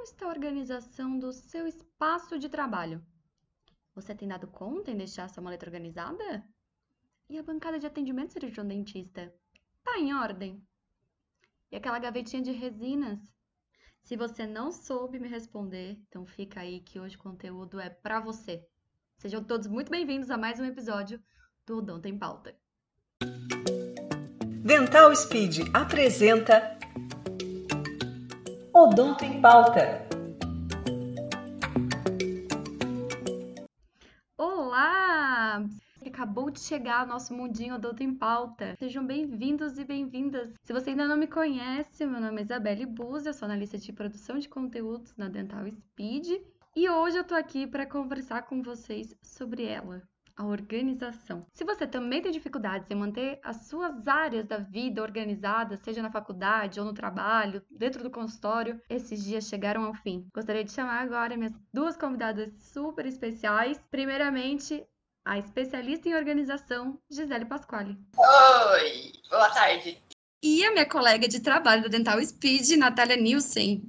como está a organização do seu espaço de trabalho? Você tem dado conta em deixar sua maleta organizada? E a bancada de atendimento cirurgião dentista? Tá em ordem? E aquela gavetinha de resinas? Se você não soube me responder, então fica aí que hoje o conteúdo é para você. Sejam todos muito bem-vindos a mais um episódio do Odonto em Pauta. Dental Speed apresenta Odonto em Pauta. Olá! Acabou de chegar ao nosso mundinho Odonto em Pauta. Sejam bem-vindos e bem-vindas. Se você ainda não me conhece, meu nome é Isabelle Buzzi, eu sou analista de produção de conteúdos na Dental Speed e hoje eu tô aqui para conversar com vocês sobre ela, a organização. Se você também tem dificuldades em manter as suas áreas da vida organizadas, seja na faculdade ou no trabalho, dentro do consultório, esses dias chegaram ao fim. Gostaria de chamar agora minhas duas convidadas super especiais. Primeiramente, a especialista em organização, Gisele Pasquale. Oi, boa tarde. E a minha colega de trabalho da Dental Speed, Natália Nielsen.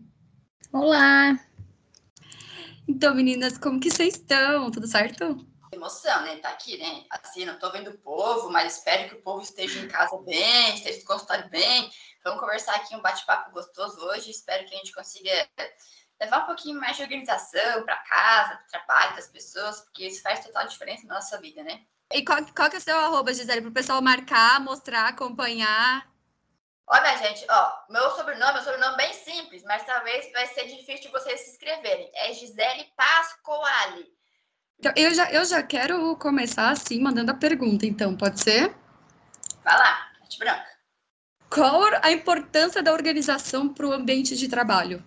Olá! Então, meninas, como que vocês estão? Tudo certo? Emoção, né? Tá aqui, né? Assim, não tô vendo o povo, mas espero que o povo esteja em casa bem, esteja no consultório bem. Vamos conversar aqui um bate-papo gostoso hoje. Espero que a gente consiga levar um pouquinho mais de organização para casa, para trabalho das pessoas, porque isso faz total diferença na nossa vida, né? E qual, qual que é o seu arroba, Gisele, para o pessoal marcar, mostrar, acompanhar? Olha, gente, ó, meu sobrenome é um sobrenome bem simples, mas talvez vai ser difícil de vocês se inscreverem. É Gisele Pascoali. Então, eu já, eu já quero começar assim, mandando a pergunta, então, pode ser? Vai lá, arte branca. Qual a importância da organização para o ambiente de trabalho?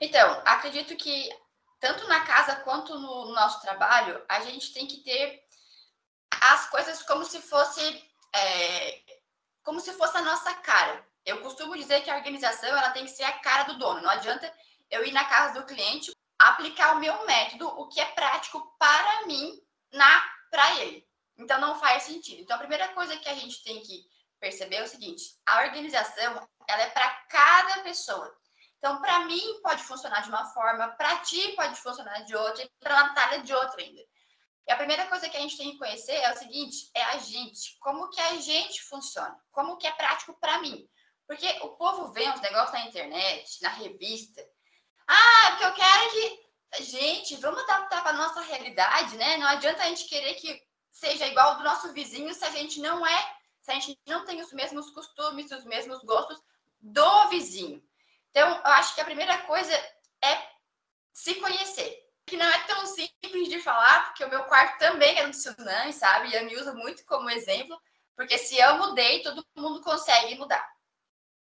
Então, acredito que tanto na casa quanto no nosso trabalho, a gente tem que ter as coisas como se fosse é, como se fosse a nossa cara. Eu costumo dizer que a organização ela tem que ser a cara do dono. Não adianta eu ir na casa do cliente aplicar o meu método, o que é prático para mim, na para ele. Então não faz sentido. Então a primeira coisa que a gente tem que perceber é o seguinte: a organização ela é para cada pessoa. Então para mim pode funcionar de uma forma, para ti pode funcionar de outra e para Natália de outra ainda. E a primeira coisa que a gente tem que conhecer é o seguinte, é a gente, como que a gente funciona, como que é prático para mim. Porque o povo vê uns negócios na internet, na revista. Ah, porque eu quero é que gente, vamos adaptar para nossa realidade, né? Não adianta a gente querer que seja igual do nosso vizinho se a gente não é, se a gente não tem os mesmos costumes, os mesmos gostos do vizinho. Então, eu acho que a primeira coisa é se conhecer que não é tão simples de falar, porque o meu quarto também é um tsunami, sabe? E eu me uso muito como exemplo, porque se eu mudei, todo mundo consegue mudar.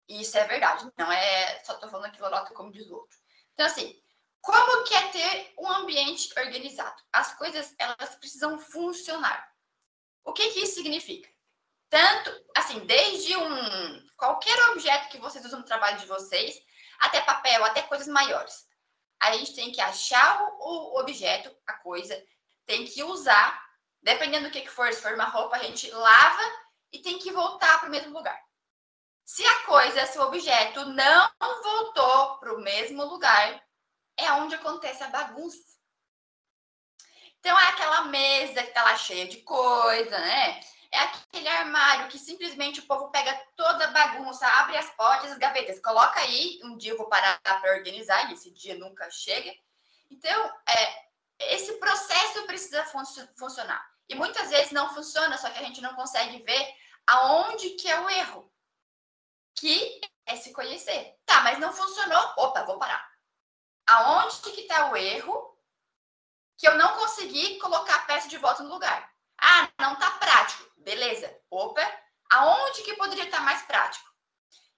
E isso é verdade, não é só tô falando aqui lorota como diz o outro. Então, assim, como que é ter um ambiente organizado? As coisas, elas precisam funcionar. O que que isso significa? Tanto, assim, desde um qualquer objeto que vocês usam no trabalho de vocês, até papel, até coisas maiores a gente tem que achar o, objeto, a coisa, tem que usar, dependendo do que, que for, se for uma roupa, a gente lava e tem que voltar para o mesmo lugar. Se a coisa, se o objeto não voltou para o mesmo lugar, é onde acontece a bagunça. Então, é aquela mesa que está lá cheia de coisa, né? É aquele armário que simplesmente o povo pega toda a bagunça, abre as portas, as gavetas, coloca aí. Um dia eu vou parar para organizar, e esse dia nunca chega. Então, é, esse processo precisa fun funcionar. E muitas vezes não funciona, só que a gente não consegue ver aonde que é o erro. Que é se conhecer. Tá, mas não funcionou. Opa, vou parar. Aonde que está o erro que eu não consegui colocar a peça de volta no lugar? Ah, não tá prático. Beleza. Opa, aonde que poderia estar mais prático?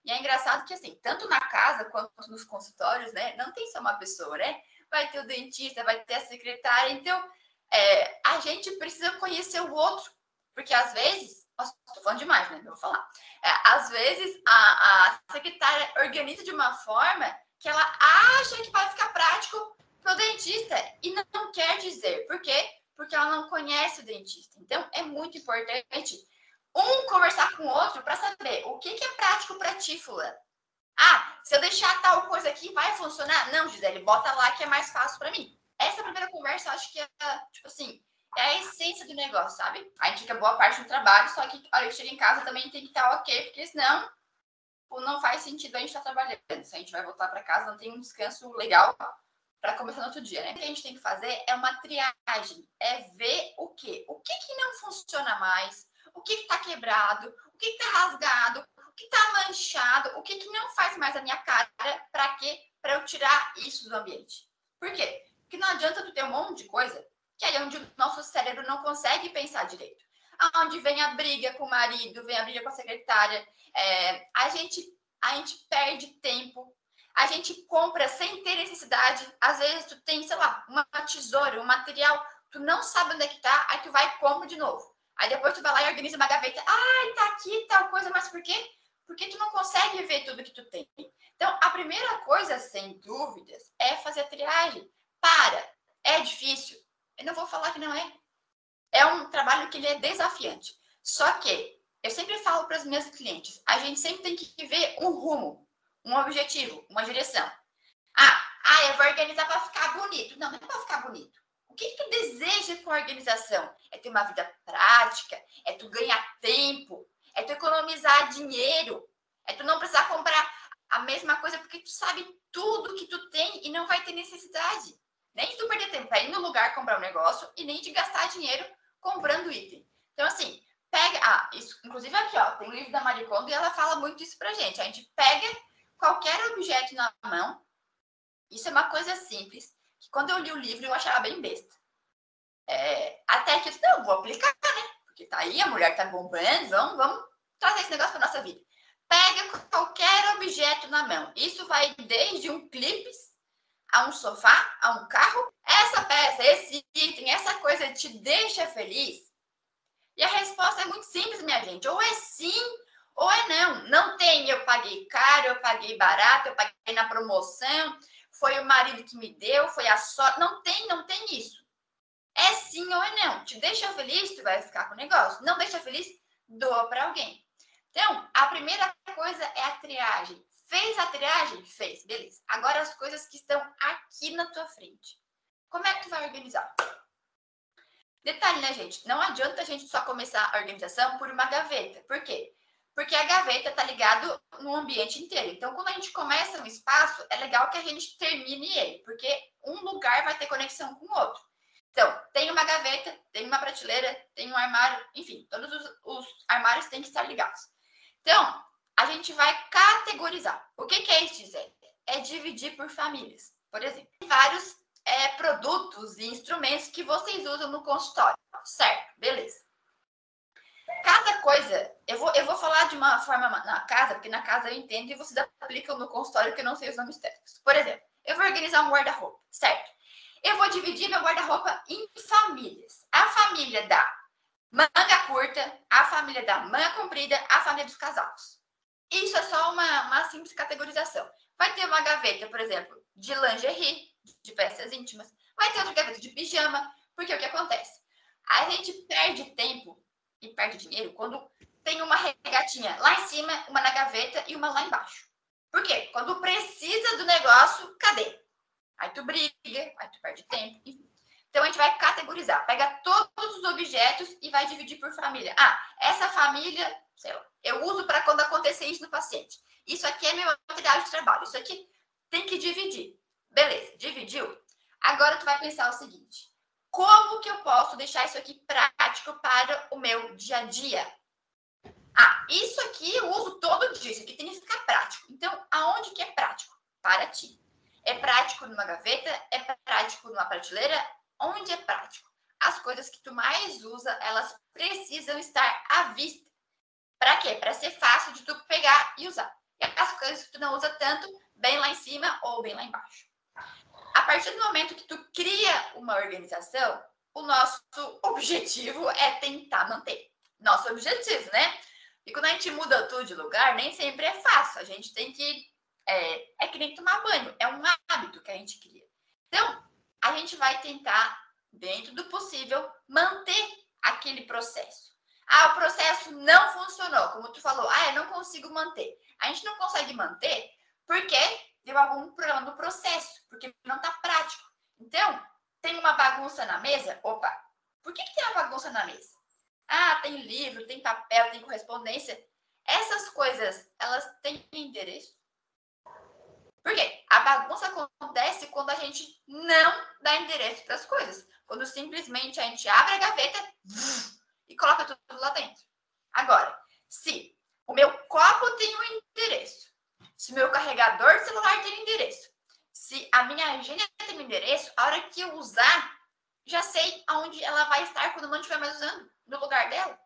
E é engraçado que, assim, tanto na casa quanto nos consultórios, né? Não tem só uma pessoa, né? Vai ter o dentista, vai ter a secretária. Então, é, a gente precisa conhecer o outro. Porque, às vezes... Nossa, tô falando demais, né? Não vou falar. É, às vezes, a, a secretária organiza de uma forma que ela acha que vai ficar prático para o dentista. E não quer dizer. Por quê? porque ela não conhece o dentista. Então, é muito importante um conversar com o outro para saber o que, que é prático para ti, fulano. Ah, se eu deixar tal coisa aqui, vai funcionar? Não, Gisele, bota lá que é mais fácil para mim. Essa primeira conversa, eu acho que é, tipo assim, é a essência do negócio, sabe? A gente fica boa parte do trabalho, só que a hora que chega em casa também tem que estar ok, porque senão não faz sentido a gente estar trabalhando. Se a gente vai voltar para casa, não tem um descanso legal para começar no outro dia, né? O que a gente tem que fazer é uma triagem, é ver o quê? O que, que não funciona mais, o que está que tá quebrado, o que está rasgado, o que está manchado, o que, que não faz mais a minha cara, para quê? Para eu tirar isso do ambiente. Por quê? Porque não adianta tu ter um monte de coisa, que é onde o nosso cérebro não consegue pensar direito. Aonde vem a briga com o marido, vem a briga com a secretária, é, a, gente, a gente perde tempo, a gente compra sem ter necessidade. Às vezes tu tem, sei lá, uma tesoura, um material, tu não sabe onde é que tá, aí tu vai e compra de novo. Aí depois tu vai lá e organiza uma gaveta. Ai, tá aqui tal coisa, mas por quê? Porque tu não consegue ver tudo que tu tem. Então, a primeira coisa, sem dúvidas, é fazer a triagem. Para, é difícil. Eu não vou falar que não é. É um trabalho que ele é desafiante. Só que eu sempre falo para os meus clientes, a gente sempre tem que ver um rumo, um objetivo, uma direção. Ah, ah eu vou organizar para ficar bonito. Não, não é para ficar bonito. O que, que tu deseja com a organização? É ter uma vida prática, é tu ganhar tempo, é tu economizar dinheiro, é tu não precisar comprar a mesma coisa porque tu sabe tudo que tu tem e não vai ter necessidade. Nem de tu perder tempo para ir no lugar comprar um negócio e nem de gastar dinheiro comprando item. Então, assim, pega. Ah, isso, inclusive aqui, ó, tem um livro da Maricondo e ela fala muito isso pra gente. A gente pega qualquer objeto na mão. Isso é uma coisa simples, que quando eu li o livro eu achava bem besta. É, até que eu disse, não, vou aplicar, né? Porque tá aí, a mulher tá bombando, vamos, vamos trazer esse negócio pra nossa vida. Pega qualquer objeto na mão. Isso vai desde um clipe a um sofá, a um carro. Essa peça, esse item, essa coisa te deixa feliz? E a resposta é muito simples, minha gente. Ou é sim, ou é não. Não tem, eu paguei caro, eu paguei barato, eu paguei na promoção, foi o marido que me deu, foi a sorte. Não tem, não tem isso. É sim ou é não. Te deixa feliz, tu vai ficar com o negócio. Não deixa feliz, doa para alguém. Então, a primeira coisa é a triagem. Fez a triagem? Fez, beleza. Agora as coisas que estão aqui na tua frente. Como é que tu vai organizar? Detalhe, né, gente? Não adianta a gente só começar a organização por uma gaveta. Por quê? Porque a gaveta está ligado no ambiente inteiro. Então, quando a gente começa um espaço, é legal que a gente termine ele, porque um lugar vai ter conexão com o outro. Então, tem uma gaveta, tem uma prateleira, tem um armário, enfim, todos os, os armários têm que estar ligados. Então, a gente vai categorizar. O que, que é isso, Gisele? É dividir por famílias. Por exemplo, vários é, produtos e instrumentos que vocês usam no consultório. Certo, beleza. Cada coisa, eu vou, eu vou falar de uma forma na casa, porque na casa eu entendo e vocês aplicam no consultório que eu não sei os nomes técnicos. Por exemplo, eu vou organizar um guarda-roupa, certo? Eu vou dividir meu guarda-roupa em famílias. A família da manga curta, a família da manga comprida, a família dos casados. Isso é só uma, uma simples categorização. Vai ter uma gaveta, por exemplo, de lingerie, de peças íntimas. Vai ter outra gaveta de pijama, porque o que acontece? A gente perde tempo e perde dinheiro quando tem uma regatinha lá em cima, uma na gaveta e uma lá embaixo. Por quê? Quando precisa do negócio, cadê? Aí tu briga, aí tu perde tempo. Então a gente vai categorizar, pega todos os objetos e vai dividir por família. Ah, essa família, sei lá, eu uso para quando acontecer isso no paciente. Isso aqui é meu material de trabalho. Isso aqui tem que dividir. Beleza, dividiu? Agora tu vai pensar o seguinte: como que eu posso deixar isso aqui prático para o meu dia a dia? Ah, isso aqui eu uso todo dia, isso aqui tem que ficar prático. Então, aonde que é prático? Para ti. É prático numa gaveta? É prático numa prateleira? Onde é prático? As coisas que tu mais usa, elas precisam estar à vista. Para quê? Para ser fácil de tu pegar e usar. E as coisas que tu não usa tanto, bem lá em cima ou bem lá embaixo. A partir do momento que tu cria uma organização, o nosso objetivo é tentar manter. Nosso objetivo, né? E quando a gente muda tudo de lugar, nem sempre é fácil. A gente tem que. É, é que nem tomar banho, é um hábito que a gente cria. Então, a gente vai tentar, dentro do possível, manter aquele processo. Ah, o processo não funcionou, como tu falou. Ah, eu não consigo manter. A gente não consegue manter porque deu algum problema no processo, porque não está prático. Então, tem uma bagunça na mesa? Opa, por que, que tem uma bagunça na mesa? Ah, tem livro, tem papel, tem correspondência. Essas coisas, elas têm endereço? Por quê? A bagunça acontece quando a gente não dá endereço para as coisas. Quando simplesmente a gente abre a gaveta e coloca tudo lá dentro. Agora, se o meu copo tem um endereço, se o meu carregador de celular tem um endereço, se a minha agenda tem um endereço, a hora que eu usar, já sei aonde ela vai estar quando não estiver mais usando, no lugar dela.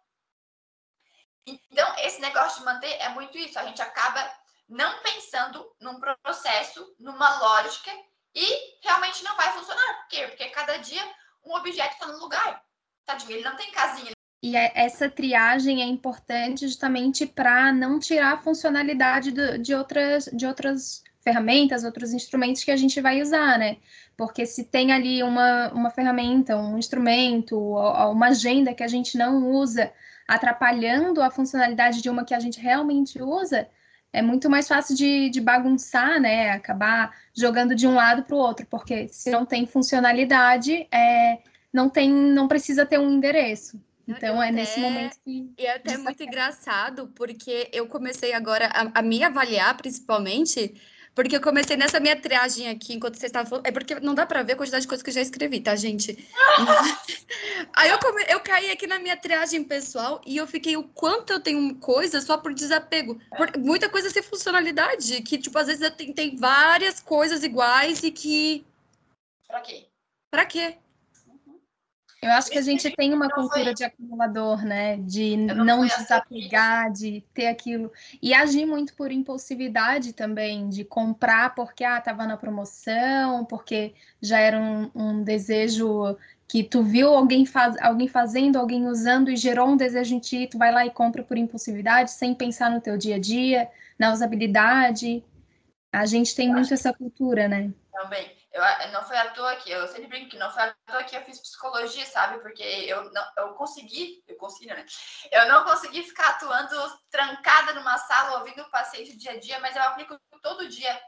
Então, esse negócio de manter é muito isso. A gente acaba não pensando num processo, numa lógica, e realmente não vai funcionar. Por quê? Porque cada dia um objeto está no lugar. Tadinho, ele não tem casinha. E é, essa triagem é importante justamente para não tirar a funcionalidade do, de, outras, de outras ferramentas, outros instrumentos que a gente vai usar, né? Porque se tem ali uma, uma ferramenta, um instrumento, uma agenda que a gente não usa, atrapalhando a funcionalidade de uma que a gente realmente usa, é muito mais fácil de, de bagunçar, né? Acabar jogando de um lado para o outro, porque se não tem funcionalidade, é, não tem, não precisa ter um endereço. Então eu é até, nesse momento que. E é até muito engraçado, porque eu comecei agora a, a me avaliar, principalmente, porque eu comecei nessa minha triagem aqui, enquanto vocês estavam falando. É porque não dá para ver a quantidade de coisas que eu já escrevi, tá, gente? Aí eu, come... eu caí aqui na minha triagem pessoal e eu fiquei o quanto eu tenho coisa só por desapego. Por... Muita coisa sem funcionalidade, que, tipo, às vezes eu tem várias coisas iguais e que. Pra quê? Pra quê? Eu acho que a gente tem uma cultura de acumulador, né? De não desapegar, de ter aquilo. E agir muito por impulsividade também, de comprar porque ah, tava na promoção, porque já era um, um desejo que tu viu alguém, faz, alguém fazendo, alguém usando e gerou um desejo em ti, tu vai lá e compra por impulsividade, sem pensar no teu dia a dia, na usabilidade. A gente tem muito essa cultura, né? Também. Eu, não foi à toa que eu sempre brinco que não foi à toa que eu fiz psicologia, sabe? Porque eu não, eu consegui, eu consegui, né? Eu não consegui ficar atuando trancada numa sala ouvindo o paciente dia a dia, mas eu aplico todo dia.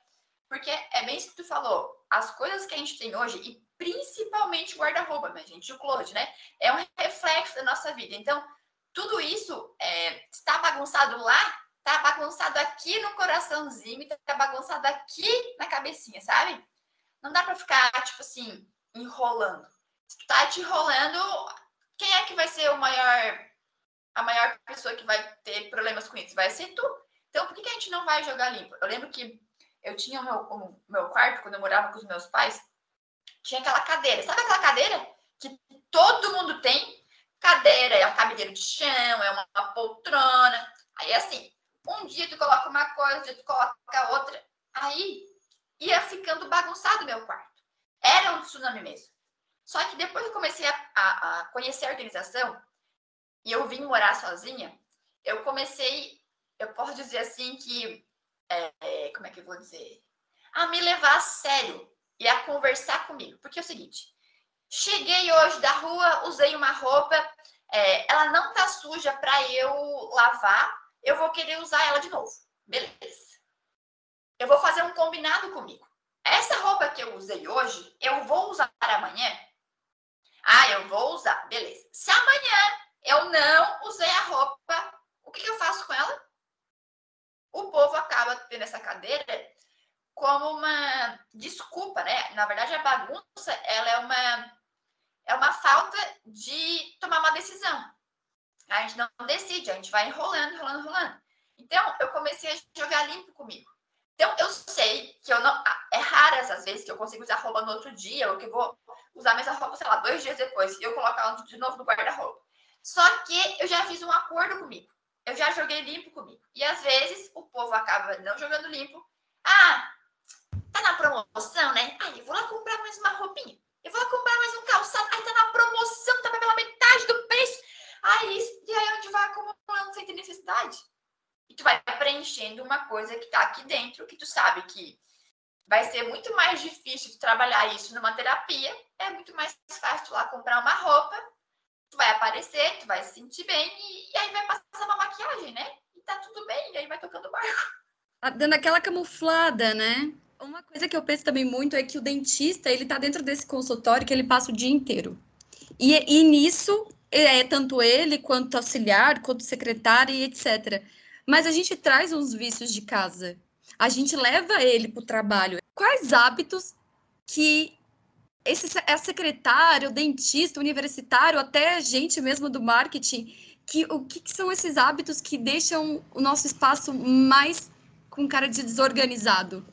Porque é bem isso que tu falou. As coisas que a gente tem hoje, e principalmente o guarda-roupa, minha gente, o closet, né? É um reflexo da nossa vida. Então, tudo isso é, está bagunçado lá, está bagunçado aqui no coraçãozinho, está bagunçado aqui na cabecinha, sabe? Não dá para ficar, tipo assim, enrolando. Se tu tá te enrolando, quem é que vai ser o maior, a maior pessoa que vai ter problemas com isso? Vai ser tu. Então, por que, que a gente não vai jogar limpo? Eu lembro que eu tinha o meu, o meu quarto, quando eu morava com os meus pais, tinha aquela cadeira. Sabe aquela cadeira que todo mundo tem? Cadeira é um cabeleiro de chão, é uma, uma poltrona. Aí, assim, um dia tu coloca uma coisa, outro dia tu coloca outra. Aí ia ficando bagunçado meu quarto. Era um tsunami mesmo. Só que depois que eu comecei a, a, a, conhecer a organização e eu vim morar sozinha, eu comecei, eu posso dizer assim que, é, é, como é que eu vou dizer? A me levar a sério e a conversar comigo. Porque é o seguinte, cheguei hoje da rua, usei uma roupa, é, ela não tá suja para eu lavar, eu vou querer usar ela de novo. Beleza eu vou fazer um combinado comigo. Essa roupa que eu usei hoje, eu vou usar amanhã? Ah, eu vou usar, beleza. Se amanhã eu não usei a roupa, o que, eu faço com ela? O povo acaba tendo essa cadeira como uma desculpa, né? Na verdade, a bagunça ela é uma é uma falta de tomar uma decisão. A gente não decide, a gente vai enrolando, enrolando, enrolando. Então, eu comecei a jogar limpo comigo. Então, eu sei que eu não. É raras as vezes que eu consigo usar roupa no outro dia, ou que eu vou usar a mesma roupa, sei lá, dois dias depois, e eu colocar ela de novo no guarda-roupa. Só que eu já fiz um acordo comigo. Eu já joguei limpo comigo. E às vezes o povo acaba não jogando limpo. Ah, tá na promoção, né? Aí eu vou lá comprar mais uma roupinha. Eu vou lá comprar mais um calçado. Aí tá na promoção, tá pela metade do preço. Aí, e aí onde vai acumulando sem ter necessidade? E tu vai preenchendo uma coisa que está aqui dentro, que tu sabe que vai ser muito mais difícil tu trabalhar isso numa terapia, é muito mais fácil tu lá comprar uma roupa, tu vai aparecer, tu vai se sentir bem e, e aí vai passar uma maquiagem, né? E tá tudo bem, e aí vai tocando o barco. dando aquela camuflada, né? Uma coisa que eu penso também muito é que o dentista, ele tá dentro desse consultório que ele passa o dia inteiro. E, e nisso, é tanto ele, quanto auxiliar, quanto secretário e etc. Mas a gente traz uns vícios de casa. A gente leva ele para o trabalho. Quais hábitos que esse é secretário, dentista, universitário, até gente mesmo do marketing, que o que, que são esses hábitos que deixam o nosso espaço mais com cara de desorganizado?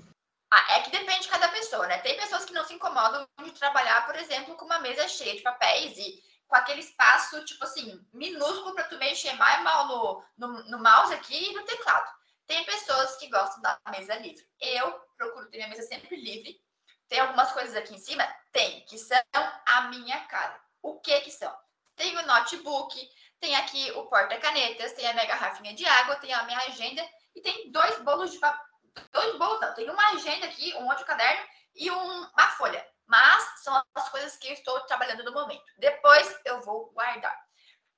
Ah, é que depende de cada pessoa, né? Tem pessoas que não se incomodam de trabalhar, por exemplo, com uma mesa cheia de papéis e com aquele espaço, tipo assim, minúsculo para tu mexer mais mal no, no, no, mouse aqui e no teclado. Tem pessoas que gostam da mesa livre. Eu procuro ter minha mesa sempre livre. Tem algumas coisas aqui em cima? Tem, que são a minha cara. O que que são? Tem o notebook, tem aqui o porta-canetas, tem a minha garrafinha de água, tem a minha agenda e tem dois bolos de papel. Dois bolos, não. Tem uma agenda aqui, um outro caderno e um, uma folha. Mas são as coisas que eu estou trabalhando no momento. Depois eu vou guardar.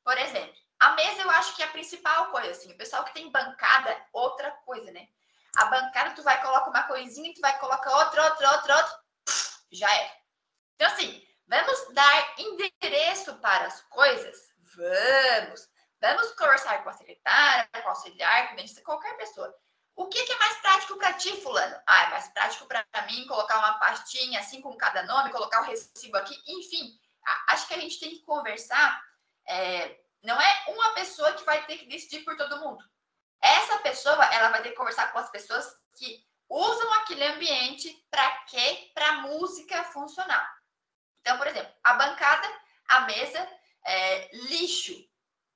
Por exemplo, a mesa eu acho que é a principal coisa, assim. O pessoal que tem bancada, outra coisa, né? A bancada, tu vai colocar uma coisinha, tu vai colocar outra, outra, outra, outra. Já é. Então, assim, vamos dar endereço para as coisas? Vamos. Vamos conversar com a secretária, com o auxiliar, com qualquer pessoa. O que, que é mais prático para ti, fulano? Ah, é mais prático para mim colocar uma pastinha assim com cada nome, colocar o recibo aqui, enfim. Acho que a gente tem que conversar. É, não é uma pessoa que vai ter que decidir por todo mundo. Essa pessoa, ela vai ter que conversar com as pessoas que usam aquele ambiente para quê? Para música funcionar. Então, por exemplo, a bancada, a mesa, é, lixo.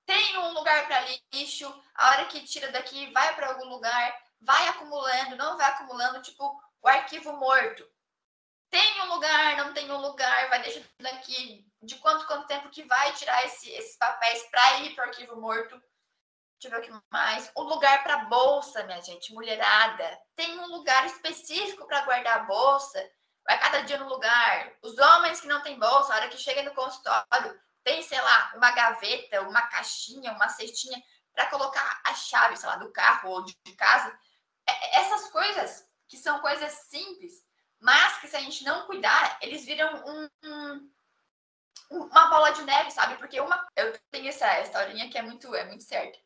Tem um lugar para lixo, a hora que tira daqui vai para algum lugar vai acumulando, não vai acumulando, tipo o arquivo morto. Tem um lugar, não tem um lugar, vai deixando aqui de quanto quanto tempo que vai tirar esse, esses papéis para ir para o arquivo morto. Deixa eu ver o que mais. Um lugar para bolsa, minha gente, mulherada. Tem um lugar específico para guardar a bolsa. Vai cada dia no lugar. Os homens que não têm bolsa, a hora que chega no consultório, tem, sei lá, uma gaveta, uma caixinha, uma cestinha para colocar a chave, sei lá, do carro ou de casa essas coisas que são coisas simples, mas que se a gente não cuidar, eles viram um, um, uma bola de neve, sabe? Porque uma, eu tenho essa historinha que é muito, é muito certa.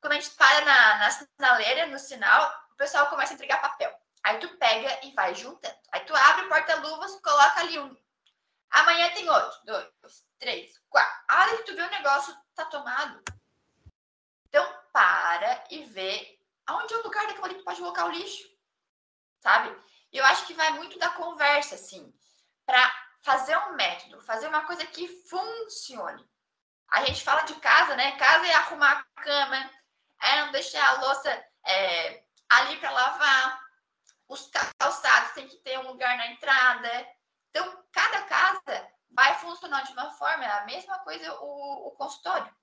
Quando a gente para na, na sinaleira, no sinal, o pessoal começa a entregar papel. Aí tu pega e vai juntando. Aí tu abre o porta-luvas, coloca ali um. Amanhã tem outro. Dois, três, quatro. A hora que tu vê o negócio, tá tomado. Então, para e vê aonde é o lugar daquilo ali que pode colocar o lixo, sabe? Eu acho que vai muito da conversa, assim, para fazer um método, fazer uma coisa que funcione. A gente fala de casa, né? Casa é arrumar a cama, é não deixar a louça é, ali para lavar. Os calçados tem que ter um lugar na entrada. Então, cada casa vai funcionar de uma forma, é a mesma coisa o, o consultório.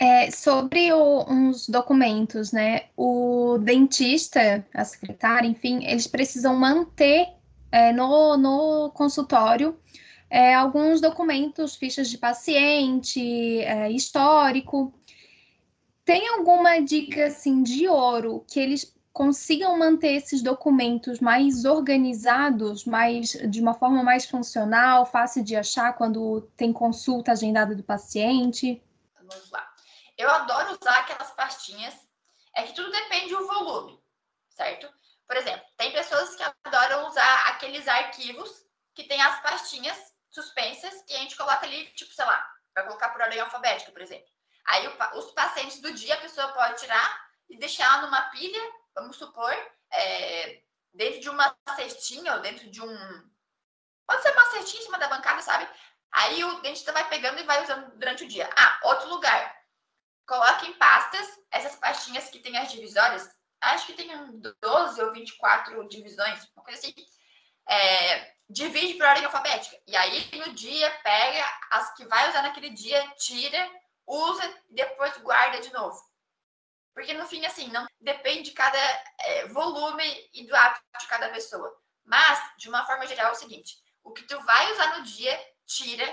É, sobre o, uns documentos, né? O dentista, a secretária, enfim, eles precisam manter é, no, no consultório é, alguns documentos, fichas de paciente, é, histórico. Tem alguma dica assim de ouro que eles consigam manter esses documentos mais organizados, mais de uma forma mais funcional, fácil de achar quando tem consulta agendada do paciente? Vamos lá. Eu adoro usar aquelas pastinhas. É que tudo depende do volume, certo? Por exemplo, tem pessoas que adoram usar aqueles arquivos que tem as pastinhas suspensas e a gente coloca ali, tipo, sei lá, vai colocar por ordem alfabética, por exemplo. Aí o, os pacientes do dia a pessoa pode tirar e deixar numa pilha, vamos supor, é, dentro de uma cestinha ou dentro de um. Pode ser uma cestinha em cima da bancada, sabe? Aí o dentista vai pegando e vai usando durante o dia. Ah, outro lugar. Coloque em pastas essas pastinhas que tem as divisórias. Acho que tem 12 ou 24 divisões, uma coisa assim. É, divide por ordem alfabética. E aí, no dia, pega as que vai usar naquele dia, tira, usa e depois guarda de novo. Porque no fim, assim, não depende de cada é, volume e do hábito de cada pessoa. Mas, de uma forma geral, é o seguinte: o que tu vai usar no dia, tira,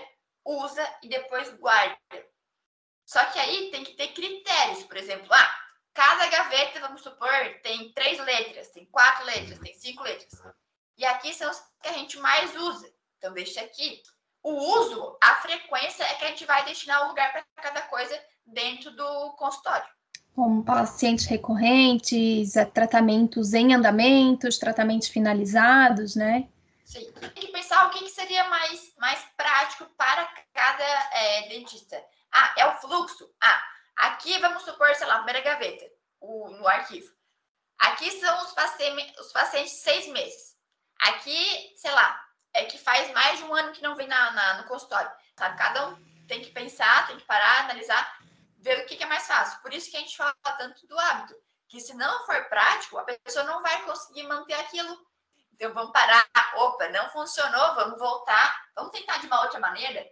usa e depois guarda. Só que aí tem que ter critérios, por exemplo, ah, cada gaveta, vamos supor, tem três letras, tem quatro letras, tem cinco letras. E aqui são os que a gente mais usa. Então, deixa aqui. O uso, a frequência é que a gente vai destinar o lugar para cada coisa dentro do consultório. Como pacientes recorrentes, tratamentos em andamentos, tratamentos finalizados, né? Sim. Tem que pensar o que, que seria mais, mais prático para cada é, dentista. Ah, é o fluxo. Ah, aqui vamos supor, sei lá, primeira gaveta, o, no arquivo. Aqui são os pacientes, os pacientes seis meses. Aqui, sei lá, é que faz mais de um ano que não vem na, na, no consultório. Sabe? Cada um tem que pensar, tem que parar, analisar, ver o que, que é mais fácil. Por isso que a gente fala tanto do hábito. Que se não for prático, a pessoa não vai conseguir manter aquilo. Então vamos parar. Opa, não funcionou, vamos voltar. Vamos tentar de uma outra maneira.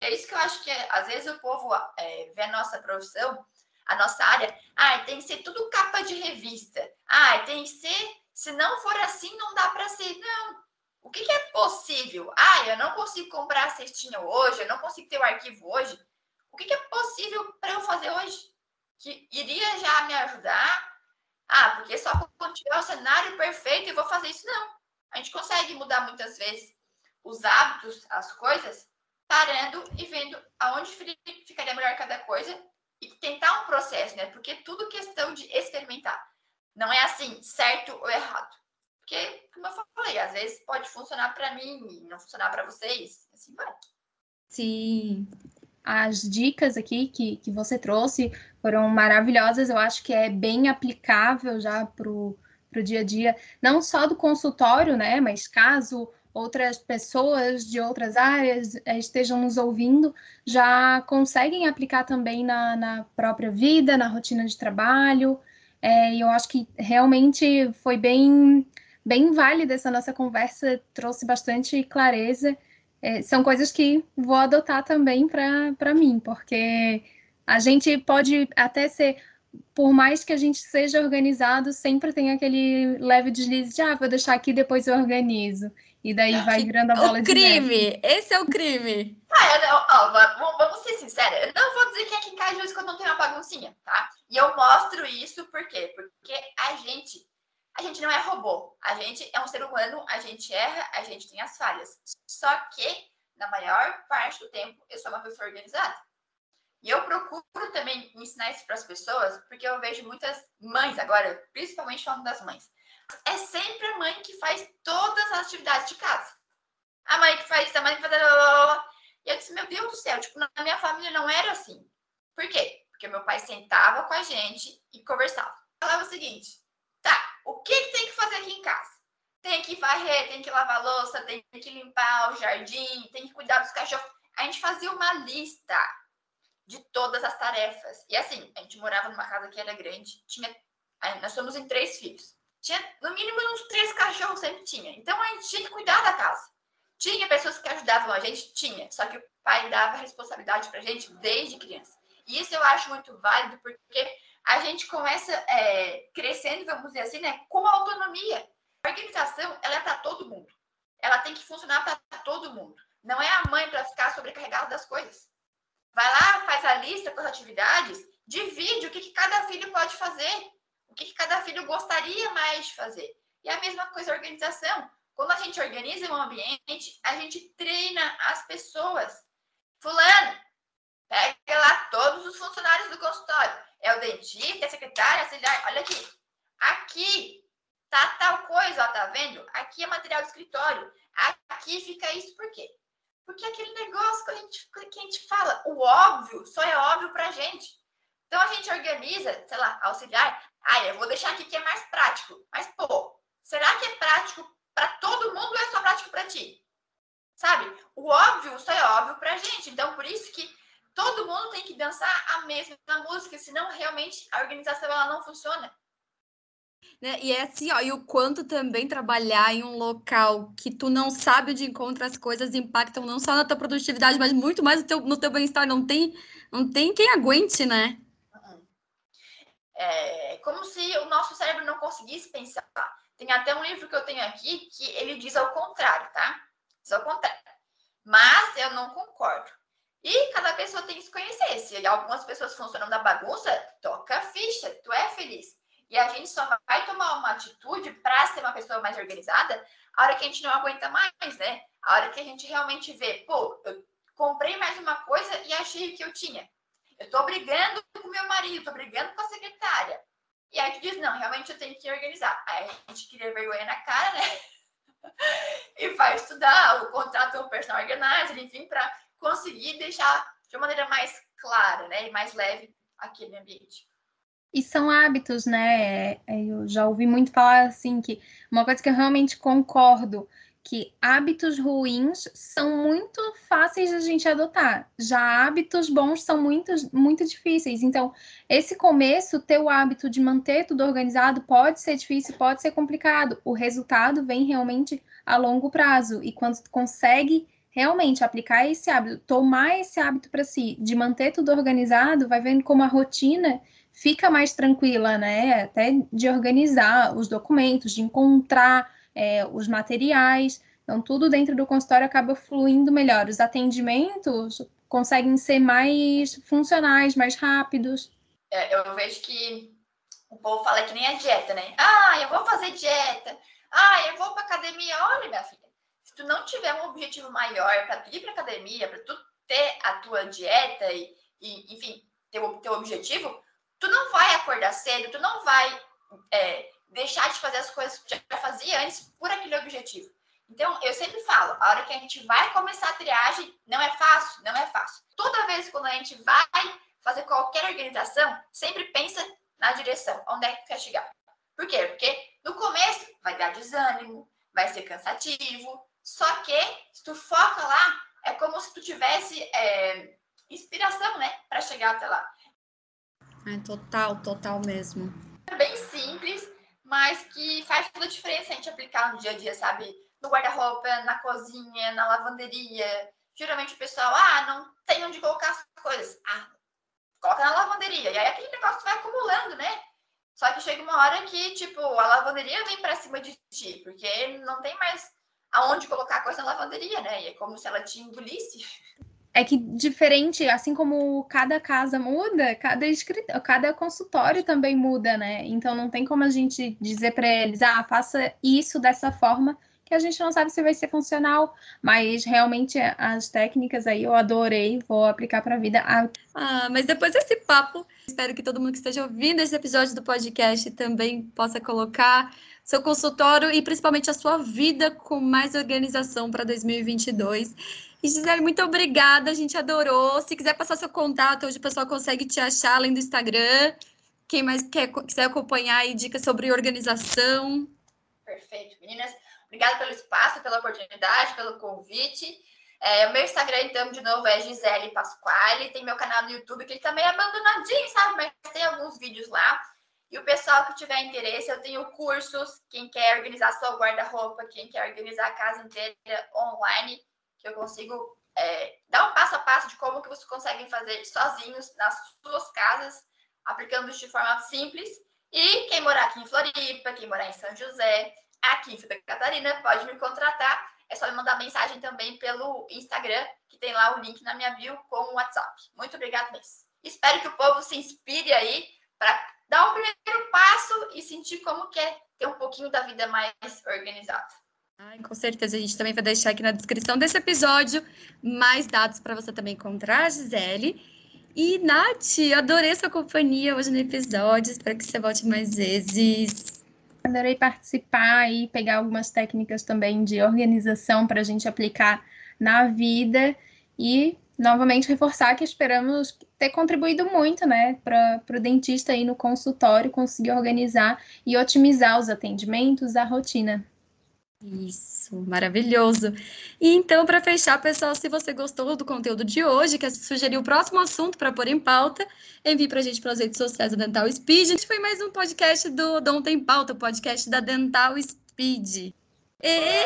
É isso que eu acho que às vezes o povo é, vê a nossa profissão, a nossa área. Ah, tem que ser tudo capa de revista. Ah, tem que ser. Se não for assim, não dá para ser. Não, o que, que, é possível? Ah, eu não consigo comprar a cestinha hoje, eu não consigo ter o arquivo hoje. O que, que é possível para eu fazer hoje? Que iria já me ajudar? Ah, porque só quando tiver o cenário perfeito eu vou fazer isso. Não. A gente consegue mudar muitas vezes os hábitos, as coisas, parando e vendo aonde ficaria melhor cada coisa e tentar um processo, né? Porque tudo questão de experimentar. Não é assim, certo ou errado. Porque, como eu falei, às vezes pode funcionar para mim e não funcionar para vocês. Assim vai. Sim. As dicas aqui que, que você trouxe foram maravilhosas. Eu acho que é bem aplicável já para o dia a dia, não só do consultório, né? Mas caso outras pessoas de outras áreas eh, estejam nos ouvindo, já conseguem aplicar também na, na própria vida, na rotina de trabalho. É, e eu acho que realmente foi bem bem válida essa nossa conversa, trouxe bastante clareza. É, são coisas que vou adotar também para mim, porque a gente pode até ser, por mais que a gente seja organizado, sempre tem aquele leve deslize de, ah, vou deixar aqui, depois eu organizo. E daí vai virando a bola o de crime! Esse é o crime! Ah, eu, ó, vamos ser sinceros, eu não vou dizer que aqui em casa de vez quando não tem uma baguncinha, tá? E eu mostro isso por quê? Porque a gente a gente não é robô. A gente é um ser humano, a gente erra, a gente tem as falhas. Só que, na maior parte do tempo, eu sou uma pessoa organizada. E eu procuro também ensinar isso para as pessoas, porque eu vejo muitas mães agora, principalmente falando das mães. É sempre a mãe que faz todas as atividades de casa. A mãe que faz isso, a mãe que faz. E eu disse, meu Deus do céu, tipo, na minha família não era assim. Por quê? Porque meu pai sentava com a gente e conversava. Falava o seguinte: o que, que tem que fazer aqui em casa? Tem que varrer, tem que lavar louça, tem que limpar o jardim, tem que cuidar dos cachorros. A gente fazia uma lista de todas as tarefas. E assim, a gente morava numa casa que era grande, tinha, nós somos em três filhos. Tinha no mínimo uns três cachorros sempre tinha. Então a gente tinha que cuidar da casa. Tinha pessoas que ajudavam a gente, tinha. Só que o pai dava responsabilidade pra gente desde criança. E isso eu acho muito válido porque a gente começa é, crescendo, vamos dizer assim, né, com autonomia. A organização, ela é para todo mundo. Ela tem que funcionar para todo mundo. Não é a mãe para ficar sobrecarregada das coisas. Vai lá, faz a lista com as atividades, divide o que, que cada filho pode fazer, o que, que cada filho gostaria mais de fazer. E a mesma coisa a organização. Quando a gente organiza um ambiente, a gente treina as pessoas. Fulano, pega lá todos os funcionários do consultório é o dentista, é a secretária, auxiliar. Olha aqui. Aqui tá tal coisa, ó, tá vendo? Aqui é material de escritório. Aqui fica isso por quê? Porque é aquele negócio que a gente, que a gente fala, o óbvio só é óbvio pra gente. Então a gente organiza, sei lá, auxiliar. Ah, eu vou deixar aqui que é mais prático. Mas, pô, será que é prático para todo mundo ou é só prático para ti? Sabe? O óbvio só é óbvio pra gente. Então, por isso que todo mundo tem que dançar a mesma música, senão realmente a organização ela não funciona. Né? E é assim, ó, e o quanto também trabalhar em um local que tu não sabe onde encontra as coisas impactam não só na tua produtividade, mas muito mais no teu, no teu bem-estar. Não tem, não tem quem aguente, né? É como se o nosso cérebro não conseguisse pensar. Tem até um livro que eu tenho aqui que ele diz ao contrário, tá? Diz ao contrário. Mas eu não concordo. E cada pessoa tem que se conhecer. Se algumas pessoas funcionam da bagunça, toca a ficha, tu é feliz. E a gente só vai tomar uma atitude para ser uma pessoa mais organizada a hora que a gente não aguenta mais, né? A hora que a gente realmente vê, pô, eu comprei mais uma coisa e achei que eu tinha. Eu tô brigando com meu marido, tô brigando com a secretária. E aí tu diz, não, realmente eu tenho que organizar. Aí a gente cria vergonha na cara, né? e vai estudar o contrato o personal organizer, enfim, para conseguir deixar de uma maneira mais clara, né, e mais leve aquele ambiente. E são hábitos, né? É, eu já ouvi muito falar assim que uma coisa que eu realmente concordo que hábitos ruins são muito fáceis de a gente adotar. Já hábitos bons são muito, muito difíceis. Então, esse começo, ter o hábito de manter tudo organizado, pode ser difícil, pode ser complicado. O resultado vem realmente a longo prazo. E quando tu consegue realmente aplicar esse hábito, tomar esse hábito para si, de manter tudo organizado, vai vendo como a rotina fica mais tranquila, né? Até de organizar os documentos, de encontrar é, os materiais. Então, tudo dentro do consultório acaba fluindo melhor. Os atendimentos conseguem ser mais funcionais, mais rápidos. É, eu vejo que o povo fala que nem a dieta, né? Ah, eu vou fazer dieta. Ah, eu vou para academia. Olha, minha filha, tu não tiver um objetivo maior para tu ir para academia, para tu ter a tua dieta e, e enfim, ter o teu objetivo, tu não vai acordar cedo, tu não vai é, deixar de fazer as coisas que já fazia antes por aquele objetivo. Então, eu sempre falo, a hora que a gente vai começar a triagem, não é fácil, não é fácil. Toda vez quando a gente vai fazer qualquer organização, sempre pensa na direção, onde é que quer chegar. Por quê? Porque no começo vai dar desânimo, vai ser cansativo, só que se tu foca lá, é como se tu tivesse é, inspiração, né, para chegar até lá. É total, total mesmo. É bem simples, mas que faz toda a diferença a gente aplicar no dia a dia, sabe? No guarda-roupa, na cozinha, na lavanderia. Geralmente o pessoal, ah, não tem onde colocar as coisas. Ah, coloca na lavanderia. E aí aquele negócio vai acumulando, né? Só que chega uma hora que, tipo, a lavanderia vem pra cima de ti, porque não tem mais aonde colocar a coisa na lavanderia, né? E é como se ela te engolisse. É que diferente, assim como cada casa muda, cada escritório, cada consultório também muda, né? Então não tem como a gente dizer para eles, ah, faça isso dessa forma, que a gente não sabe se vai ser funcional, mas realmente as técnicas aí eu adorei, vou aplicar para a vida. Ah, mas depois desse papo, espero que todo mundo que esteja ouvindo esse episódio do podcast também possa colocar seu consultório e principalmente a sua vida com mais organização para 2022. E Gisele, muito obrigada, a gente adorou. Se quiser passar seu contato, onde o pessoal consegue te achar além do Instagram. Quem mais quer, quiser acompanhar aí dicas sobre organização. Perfeito, meninas. Obrigada pelo espaço, pela oportunidade, pelo convite. É, o meu Instagram, então, de novo, é Gisele Pasquale. Tem meu canal no YouTube, que ele também é abandonadinho, sabe? Mas tem alguns vídeos lá. E o pessoal que tiver interesse, eu tenho cursos. Quem quer organizar seu guarda-roupa, quem quer organizar a casa inteira online que eu consigo é, dar um passo a passo de como que vocês conseguem fazer sozinhos nas suas casas, aplicando de forma simples. E quem morar aqui em Floripa, quem morar em São José, aqui em Santa Catarina, pode me contratar. É só me mandar mensagem também pelo Instagram, que tem lá o link na minha bio com o WhatsApp. Muito obrigada mesmo. Espero que o povo se inspire aí para dar o primeiro passo e sentir como que é ter um pouquinho da vida mais organizada. Ai, com certeza, a gente também vai deixar aqui na descrição desse episódio mais dados para você também encontrar a Gisele. E, Nath, adorei sua companhia hoje no episódio, espero que você volte mais vezes. Adorei participar e pegar algumas técnicas também de organização para a gente aplicar na vida e novamente reforçar que esperamos ter contribuído muito, né, para o dentista aí no consultório conseguir organizar e otimizar os atendimentos, a rotina. Isso, maravilhoso. E então, para fechar, pessoal, se você gostou do conteúdo de hoje, quer sugerir o próximo assunto para pôr em pauta, envie para a gente pelas redes sociais do Dental Speed. Este foi mais um podcast do Dom Tem Pauta, podcast da Dental Speed. E...